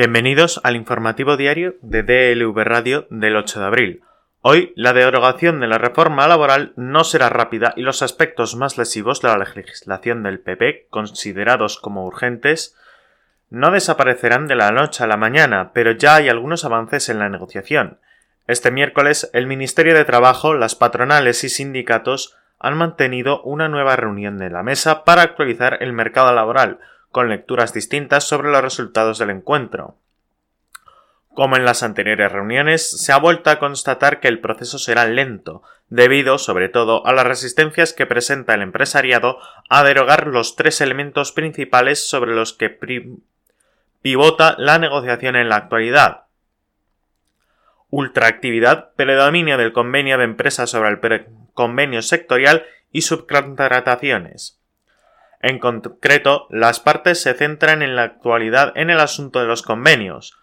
Bienvenidos al informativo diario de DLV Radio del 8 de abril. Hoy la derogación de la reforma laboral no será rápida y los aspectos más lesivos de la legislación del PP, considerados como urgentes, no desaparecerán de la noche a la mañana, pero ya hay algunos avances en la negociación. Este miércoles el Ministerio de Trabajo, las patronales y sindicatos han mantenido una nueva reunión de la mesa para actualizar el mercado laboral, con lecturas distintas sobre los resultados del encuentro. Como en las anteriores reuniones, se ha vuelto a constatar que el proceso será lento, debido sobre todo a las resistencias que presenta el empresariado a derogar los tres elementos principales sobre los que pivota la negociación en la actualidad. Ultraactividad, predominio del convenio de empresas sobre el convenio sectorial y subcontrataciones. En concreto, las partes se centran en la actualidad en el asunto de los convenios.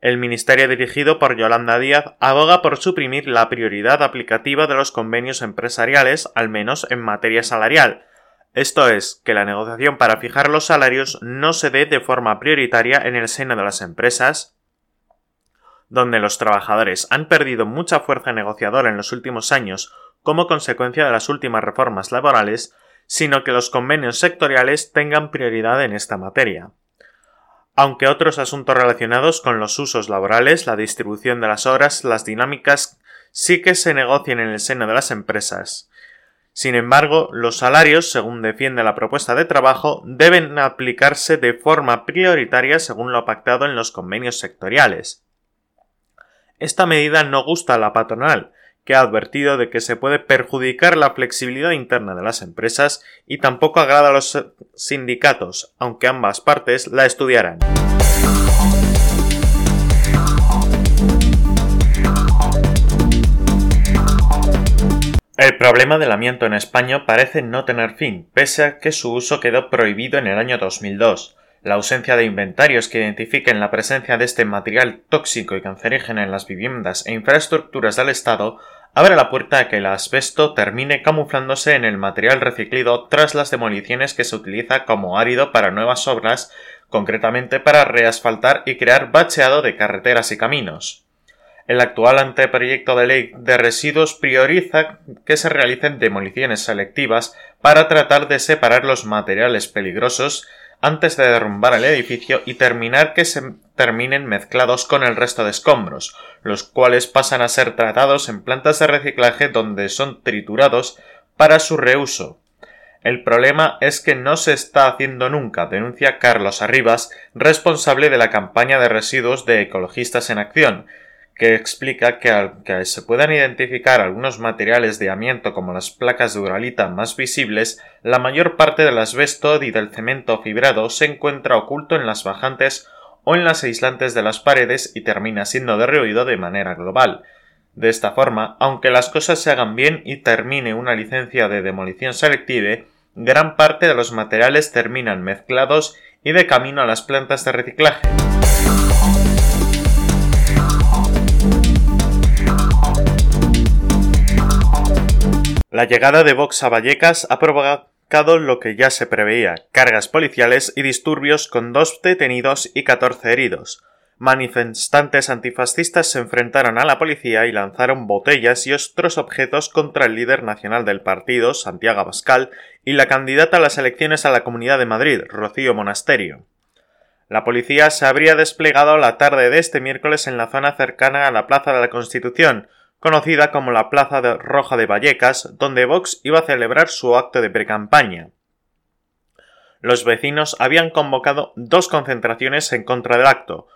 El ministerio dirigido por Yolanda Díaz aboga por suprimir la prioridad aplicativa de los convenios empresariales, al menos en materia salarial. Esto es, que la negociación para fijar los salarios no se dé de forma prioritaria en el seno de las empresas, donde los trabajadores han perdido mucha fuerza negociadora en los últimos años como consecuencia de las últimas reformas laborales, sino que los convenios sectoriales tengan prioridad en esta materia. Aunque otros asuntos relacionados con los usos laborales, la distribución de las horas, las dinámicas, sí que se negocien en el seno de las empresas. Sin embargo, los salarios, según defiende la propuesta de trabajo, deben aplicarse de forma prioritaria según lo pactado en los convenios sectoriales. Esta medida no gusta a la patronal, que ha advertido de que se puede perjudicar la flexibilidad interna de las empresas y tampoco agrada a los sindicatos, aunque ambas partes la estudiarán. El problema del amianto en España parece no tener fin, pese a que su uso quedó prohibido en el año 2002. La ausencia de inventarios que identifiquen la presencia de este material tóxico y cancerígeno en las viviendas e infraestructuras del Estado abre la puerta a que el asbesto termine camuflándose en el material reciclado tras las demoliciones que se utiliza como árido para nuevas obras, concretamente para reasfaltar y crear bacheado de carreteras y caminos. El actual anteproyecto de ley de residuos prioriza que se realicen demoliciones selectivas para tratar de separar los materiales peligrosos antes de derrumbar el edificio y terminar que se terminen mezclados con el resto de escombros, los cuales pasan a ser tratados en plantas de reciclaje donde son triturados para su reuso. El problema es que no se está haciendo nunca, denuncia Carlos Arribas, responsable de la campaña de residuos de Ecologistas en Acción, que explica que aunque se puedan identificar algunos materiales de amianto como las placas de uralita más visibles, la mayor parte del asbesto y del cemento fibrado se encuentra oculto en las bajantes o en las aislantes de las paredes y termina siendo derruido de manera global. De esta forma, aunque las cosas se hagan bien y termine una licencia de demolición selective, gran parte de los materiales terminan mezclados y de camino a las plantas de reciclaje. La llegada de Vox a Vallecas ha provocado lo que ya se preveía, cargas policiales y disturbios con dos detenidos y catorce heridos. Manifestantes antifascistas se enfrentaron a la policía y lanzaron botellas y otros objetos contra el líder nacional del partido, Santiago Abascal, y la candidata a las elecciones a la Comunidad de Madrid, Rocío Monasterio. La policía se habría desplegado la tarde de este miércoles en la zona cercana a la Plaza de la Constitución, conocida como la Plaza Roja de Vallecas, donde Vox iba a celebrar su acto de precampaña. Los vecinos habían convocado dos concentraciones en contra del acto,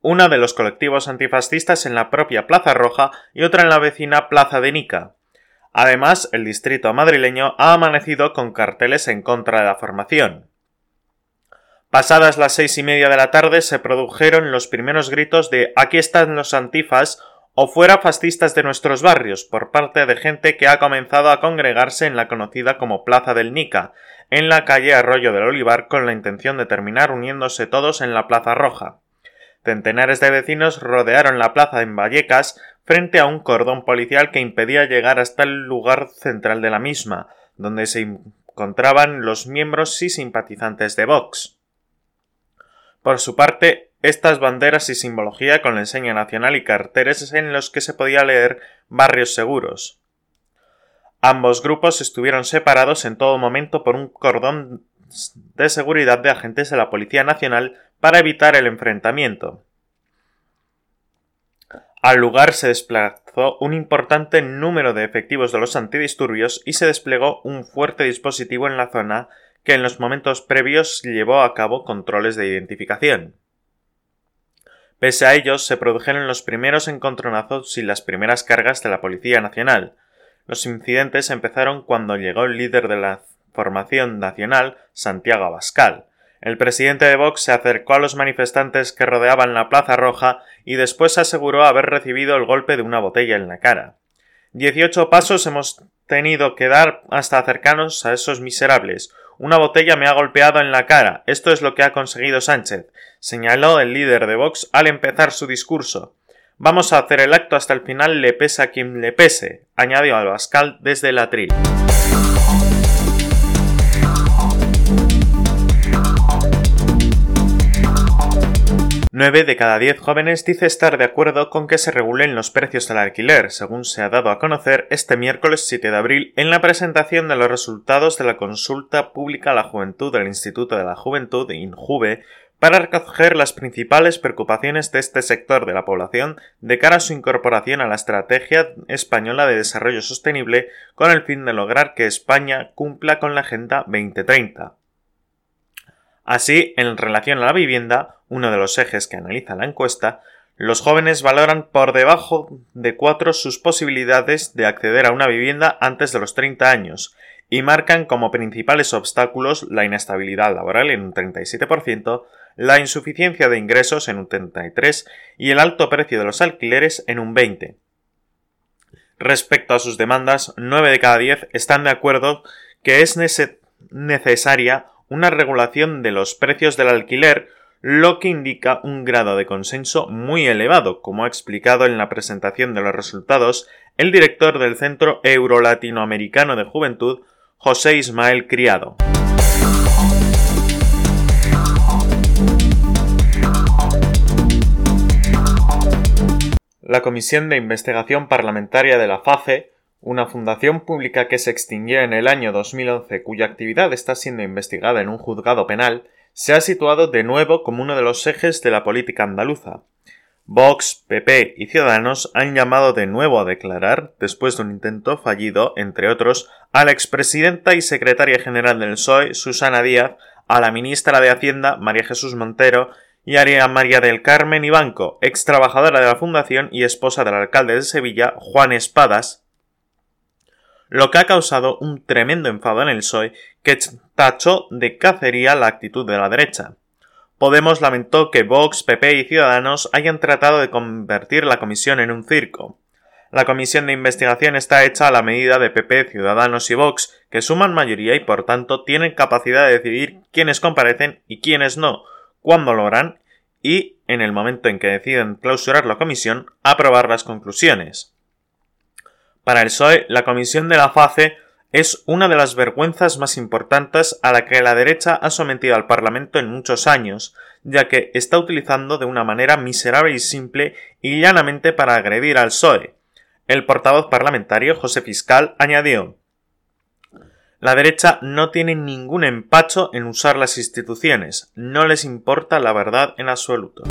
una de los colectivos antifascistas en la propia Plaza Roja y otra en la vecina Plaza de Nica. Además, el distrito madrileño ha amanecido con carteles en contra de la formación. Pasadas las seis y media de la tarde se produjeron los primeros gritos de Aquí están los antifas o fuera fascistas de nuestros barrios por parte de gente que ha comenzado a congregarse en la conocida como Plaza del Nica, en la calle Arroyo del Olivar con la intención de terminar uniéndose todos en la Plaza Roja. Centenares de vecinos rodearon la plaza en Vallecas frente a un cordón policial que impedía llegar hasta el lugar central de la misma, donde se encontraban los miembros y simpatizantes de Vox. Por su parte, estas banderas y simbología con la enseña nacional y carteles en los que se podía leer barrios seguros. Ambos grupos estuvieron separados en todo momento por un cordón de seguridad de agentes de la Policía Nacional para evitar el enfrentamiento. Al lugar se desplazó un importante número de efectivos de los antidisturbios y se desplegó un fuerte dispositivo en la zona que en los momentos previos llevó a cabo controles de identificación. Pese a ellos, se produjeron los primeros encontronazos y las primeras cargas de la Policía Nacional. Los incidentes empezaron cuando llegó el líder de la formación nacional, Santiago Abascal, el presidente de Vox se acercó a los manifestantes que rodeaban la Plaza Roja y después aseguró haber recibido el golpe de una botella en la cara. Dieciocho pasos hemos tenido que dar hasta acercarnos a esos miserables. Una botella me ha golpeado en la cara. Esto es lo que ha conseguido Sánchez, señaló el líder de Vox al empezar su discurso. Vamos a hacer el acto hasta el final, le pese a quien le pese, añadió Albascal desde el atril. 9 de cada 10 jóvenes dice estar de acuerdo con que se regulen los precios del alquiler, según se ha dado a conocer este miércoles 7 de abril en la presentación de los resultados de la consulta pública a la juventud del Instituto de la Juventud, INJUVE, para recoger las principales preocupaciones de este sector de la población de cara a su incorporación a la Estrategia Española de Desarrollo Sostenible con el fin de lograr que España cumpla con la Agenda 2030. Así, en relación a la vivienda, uno de los ejes que analiza la encuesta, los jóvenes valoran por debajo de cuatro sus posibilidades de acceder a una vivienda antes de los 30 años y marcan como principales obstáculos la inestabilidad laboral en un 37%, la insuficiencia de ingresos en un 33% y el alto precio de los alquileres en un 20%. Respecto a sus demandas, 9 de cada 10 están de acuerdo que es necesaria una regulación de los precios del alquiler, lo que indica un grado de consenso muy elevado, como ha explicado en la presentación de los resultados el director del Centro Euro-Latinoamericano de Juventud, José Ismael Criado. La Comisión de Investigación Parlamentaria de la FACE una fundación pública que se extinguió en el año 2011 cuya actividad está siendo investigada en un juzgado penal, se ha situado de nuevo como uno de los ejes de la política andaluza. Vox, PP y Ciudadanos han llamado de nuevo a declarar, después de un intento fallido, entre otros, a la expresidenta y secretaria general del PSOE, Susana Díaz, a la ministra de Hacienda, María Jesús Montero, y a María del Carmen Ibanco, ex trabajadora de la Fundación y esposa del alcalde de Sevilla, Juan Espadas, lo que ha causado un tremendo enfado en el PSOE que tachó de cacería la actitud de la derecha. Podemos lamentó que Vox, PP y Ciudadanos hayan tratado de convertir la comisión en un circo. La comisión de investigación está hecha a la medida de PP, Ciudadanos y Vox, que suman mayoría y por tanto tienen capacidad de decidir quiénes comparecen y quiénes no, cuándo lo harán y, en el momento en que deciden clausurar la comisión, aprobar las conclusiones. Para el PSOE, la comisión de la FACE es una de las vergüenzas más importantes a la que la derecha ha sometido al Parlamento en muchos años, ya que está utilizando de una manera miserable y simple y llanamente para agredir al PSOE. El portavoz parlamentario José Fiscal añadió La derecha no tiene ningún empacho en usar las instituciones, no les importa la verdad en absoluto.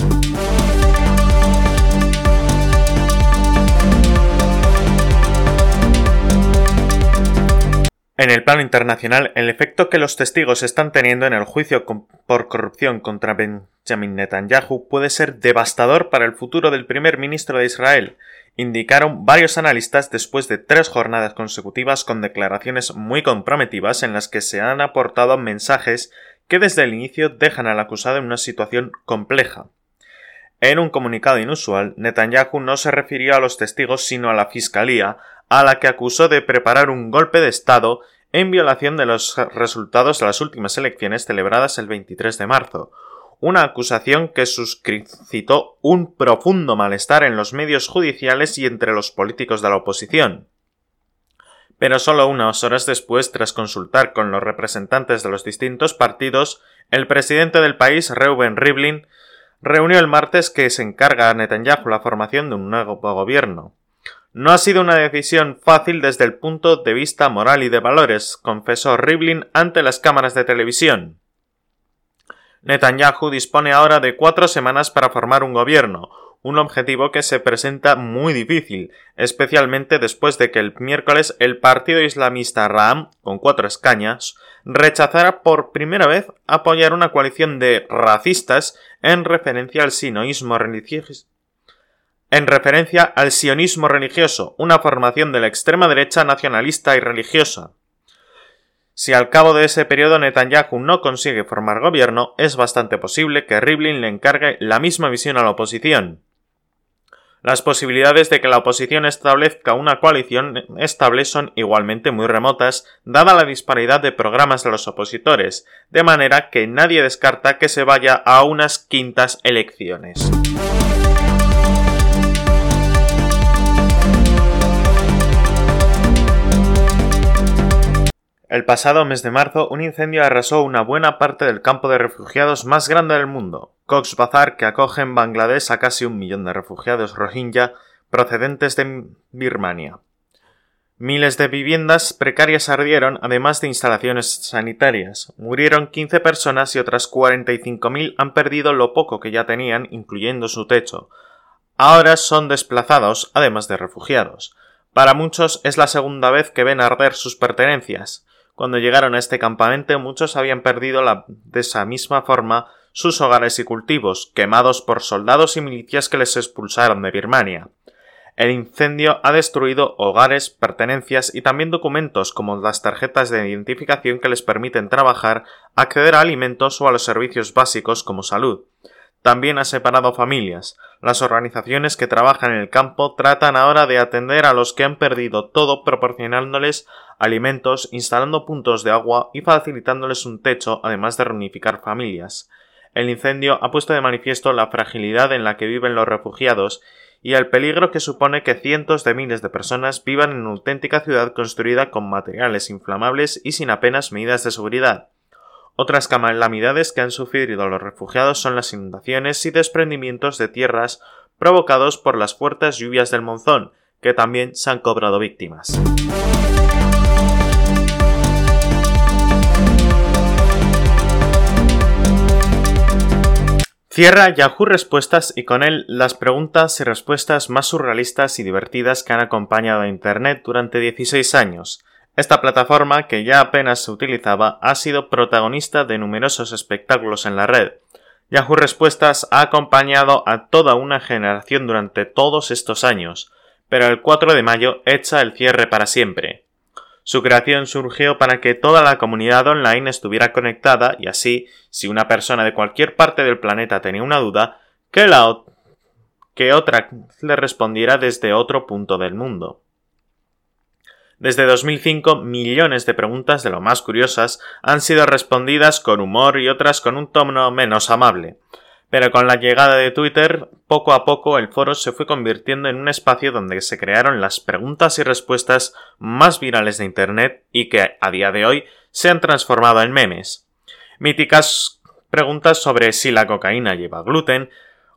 En el plano internacional, el efecto que los testigos están teniendo en el juicio por corrupción contra Benjamin Netanyahu puede ser devastador para el futuro del primer ministro de Israel, indicaron varios analistas después de tres jornadas consecutivas con declaraciones muy comprometivas en las que se han aportado mensajes que desde el inicio dejan al acusado en una situación compleja. En un comunicado inusual, Netanyahu no se refirió a los testigos sino a la Fiscalía, a la que acusó de preparar un golpe de Estado en violación de los resultados de las últimas elecciones celebradas el 23 de marzo, una acusación que suscitó un profundo malestar en los medios judiciales y entre los políticos de la oposición. Pero solo unas horas después, tras consultar con los representantes de los distintos partidos, el presidente del país, Reuben Rivlin, reunió el martes que se encarga a Netanyahu la formación de un nuevo gobierno. No ha sido una decisión fácil desde el punto de vista moral y de valores, confesó Rivlin ante las cámaras de televisión. Netanyahu dispone ahora de cuatro semanas para formar un gobierno, un objetivo que se presenta muy difícil, especialmente después de que el miércoles el partido islamista Ram, con cuatro escañas, rechazara por primera vez apoyar una coalición de racistas en referencia al sinoísmo religioso. En referencia al sionismo religioso, una formación de la extrema derecha nacionalista y religiosa. Si al cabo de ese periodo Netanyahu no consigue formar gobierno, es bastante posible que Rivlin le encargue la misma visión a la oposición. Las posibilidades de que la oposición establezca una coalición estable son igualmente muy remotas, dada la disparidad de programas de los opositores, de manera que nadie descarta que se vaya a unas quintas elecciones. El pasado mes de marzo, un incendio arrasó una buena parte del campo de refugiados más grande del mundo, Cox's Bazar, que acoge en Bangladesh a casi un millón de refugiados rohingya procedentes de Birmania. Miles de viviendas precarias ardieron, además de instalaciones sanitarias. Murieron 15 personas y otras 45.000 han perdido lo poco que ya tenían, incluyendo su techo. Ahora son desplazados, además de refugiados. Para muchos es la segunda vez que ven arder sus pertenencias. Cuando llegaron a este campamento muchos habían perdido de esa misma forma sus hogares y cultivos, quemados por soldados y milicias que les expulsaron de Birmania. El incendio ha destruido hogares, pertenencias y también documentos como las tarjetas de identificación que les permiten trabajar, acceder a alimentos o a los servicios básicos como salud. También ha separado familias. Las organizaciones que trabajan en el campo tratan ahora de atender a los que han perdido todo proporcionándoles alimentos, instalando puntos de agua y facilitándoles un techo, además de reunificar familias. El incendio ha puesto de manifiesto la fragilidad en la que viven los refugiados y el peligro que supone que cientos de miles de personas vivan en una auténtica ciudad construida con materiales inflamables y sin apenas medidas de seguridad. Otras calamidades que han sufrido los refugiados son las inundaciones y desprendimientos de tierras provocados por las fuertes lluvias del monzón, que también se han cobrado víctimas. Cierra Yahoo Respuestas y con él las preguntas y respuestas más surrealistas y divertidas que han acompañado a Internet durante 16 años. Esta plataforma, que ya apenas se utilizaba, ha sido protagonista de numerosos espectáculos en la red. Yahoo Respuestas ha acompañado a toda una generación durante todos estos años, pero el 4 de mayo echa el cierre para siempre. Su creación surgió para que toda la comunidad online estuviera conectada y así, si una persona de cualquier parte del planeta tenía una duda, que la que otra le respondiera desde otro punto del mundo. Desde 2005, millones de preguntas de lo más curiosas han sido respondidas con humor y otras con un tono menos amable. Pero con la llegada de Twitter, poco a poco el foro se fue convirtiendo en un espacio donde se crearon las preguntas y respuestas más virales de Internet y que, a día de hoy, se han transformado en memes. Míticas preguntas sobre si la cocaína lleva gluten,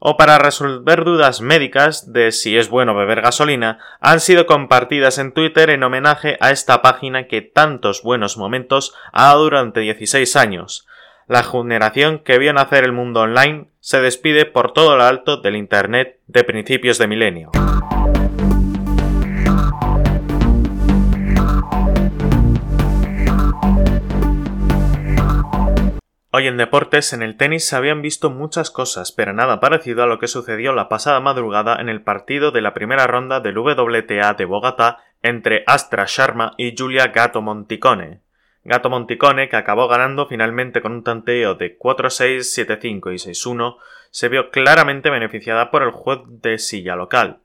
o para resolver dudas médicas de si es bueno beber gasolina han sido compartidas en Twitter en homenaje a esta página que tantos buenos momentos ha dado durante 16 años. La generación que vio nacer el mundo online se despide por todo lo alto del Internet de principios de milenio. Hoy en deportes, en el tenis se habían visto muchas cosas, pero nada parecido a lo que sucedió la pasada madrugada en el partido de la primera ronda del WTA de Bogotá entre Astra Sharma y Julia Gato Monticone. Gato Monticone, que acabó ganando finalmente con un tanteo de 4-6, 7-5 y 6-1, se vio claramente beneficiada por el juez de silla local.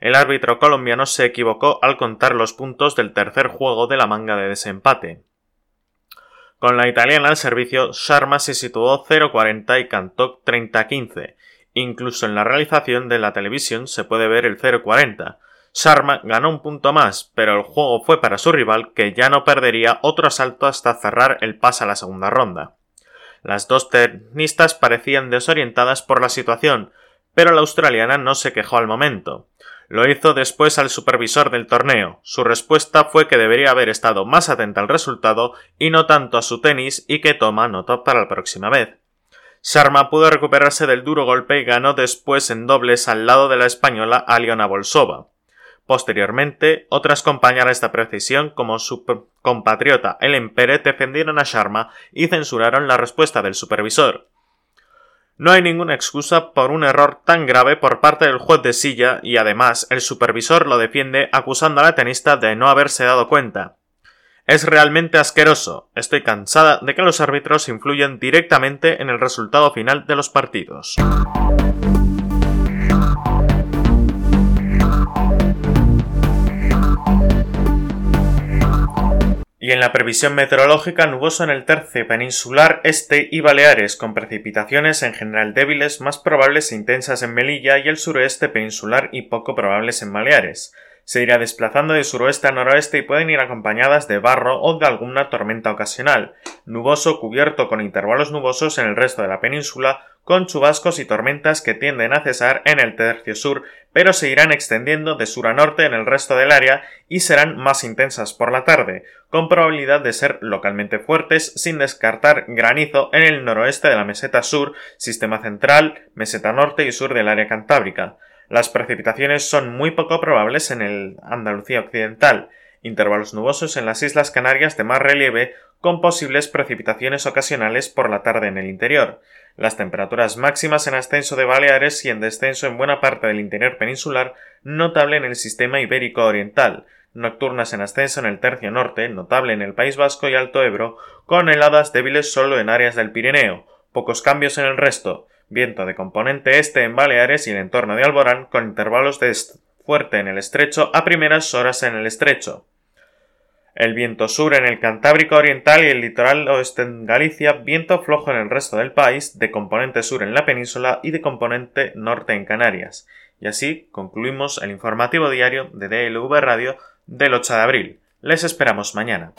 El árbitro colombiano se equivocó al contar los puntos del tercer juego de la manga de desempate. Con la italiana al servicio, Sharma se situó 0.40 y cantó 30-15. Incluso en la realización de la televisión se puede ver el 0.40. Sharma ganó un punto más, pero el juego fue para su rival que ya no perdería otro asalto hasta cerrar el pase a la segunda ronda. Las dos tenistas parecían desorientadas por la situación, pero la australiana no se quejó al momento. Lo hizo después al supervisor del torneo. Su respuesta fue que debería haber estado más atenta al resultado y no tanto a su tenis y que toma nota para la próxima vez. Sharma pudo recuperarse del duro golpe y ganó después en dobles al lado de la española Aliona Bolsova. Posteriormente, otras compañeras de precisión como su compatriota Ellen Pérez defendieron a Sharma y censuraron la respuesta del supervisor. No hay ninguna excusa por un error tan grave por parte del juez de silla y además el supervisor lo defiende acusando a la tenista de no haberse dado cuenta. Es realmente asqueroso. Estoy cansada de que los árbitros influyan directamente en el resultado final de los partidos. Y en la previsión meteorológica nuboso en el tercio peninsular este y Baleares, con precipitaciones en general débiles, más probables e intensas en Melilla y el suroeste peninsular y poco probables en Baleares. Se irá desplazando de suroeste a noroeste y pueden ir acompañadas de barro o de alguna tormenta ocasional. Nuboso cubierto con intervalos nubosos en el resto de la península, con chubascos y tormentas que tienden a cesar en el tercio sur, pero se irán extendiendo de sur a norte en el resto del área y serán más intensas por la tarde, con probabilidad de ser localmente fuertes, sin descartar granizo en el noroeste de la meseta sur, sistema central, meseta norte y sur del área cantábrica. Las precipitaciones son muy poco probables en el Andalucía occidental, intervalos nubosos en las Islas Canarias de más relieve, con posibles precipitaciones ocasionales por la tarde en el interior. Las temperaturas máximas en ascenso de Baleares y en descenso en buena parte del interior peninsular, notable en el sistema ibérico oriental, nocturnas en ascenso en el tercio norte, notable en el País Vasco y Alto Ebro, con heladas débiles solo en áreas del Pirineo, pocos cambios en el resto, viento de componente este en Baleares y el entorno de Alborán, con intervalos de fuerte en el estrecho a primeras horas en el estrecho el viento sur en el Cantábrico Oriental y el litoral oeste en Galicia, viento flojo en el resto del país, de componente sur en la península y de componente norte en Canarias. Y así concluimos el informativo diario de DLV Radio del 8 de abril. Les esperamos mañana.